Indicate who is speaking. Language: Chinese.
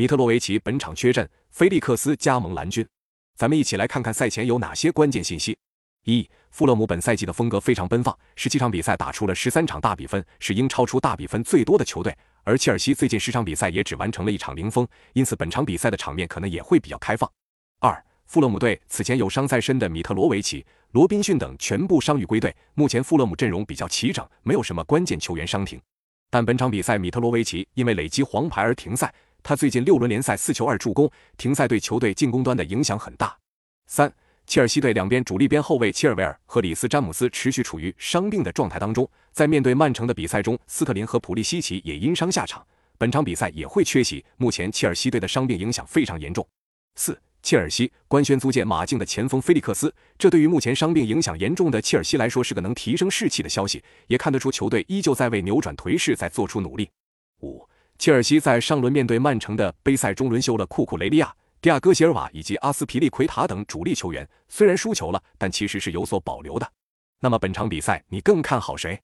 Speaker 1: 米特罗维奇本场缺阵，菲利克斯加盟蓝军。咱们一起来看看赛前有哪些关键信息。一、富勒姆本赛季的风格非常奔放，十七场比赛打出了十三场大比分，是英超出大比分最多的球队。而切尔西最近十场比赛也只完成了一场零封，因此本场比赛的场面可能也会比较开放。二、富勒姆队此前有伤在身的米特罗维奇、罗宾逊等全部伤愈归队，目前富勒姆阵容比较齐整，没有什么关键球员伤停。但本场比赛，米特罗维奇因为累积黄牌而停赛。他最近六轮联赛四球二助攻，停赛对球队进攻端的影响很大。三，切尔西队两边主力边后卫切尔维尔和里斯詹姆斯持续处于伤病的状态当中，在面对曼城的比赛中，斯特林和普利西奇也因伤下场，本场比赛也会缺席。目前切尔西队的伤病影响非常严重。四。切尔西官宣租借马竞的前锋菲利克斯，这对于目前伤病影响严重的切尔西来说是个能提升士气的消息，也看得出球队依旧在为扭转颓势在做出努力。切尔西在上轮面对曼城的杯赛中轮休了库库雷利亚、迪亚戈席尔瓦以及阿斯皮利奎塔等主力球员，虽然输球了，但其实是有所保留的。那么本场比赛你更看好谁？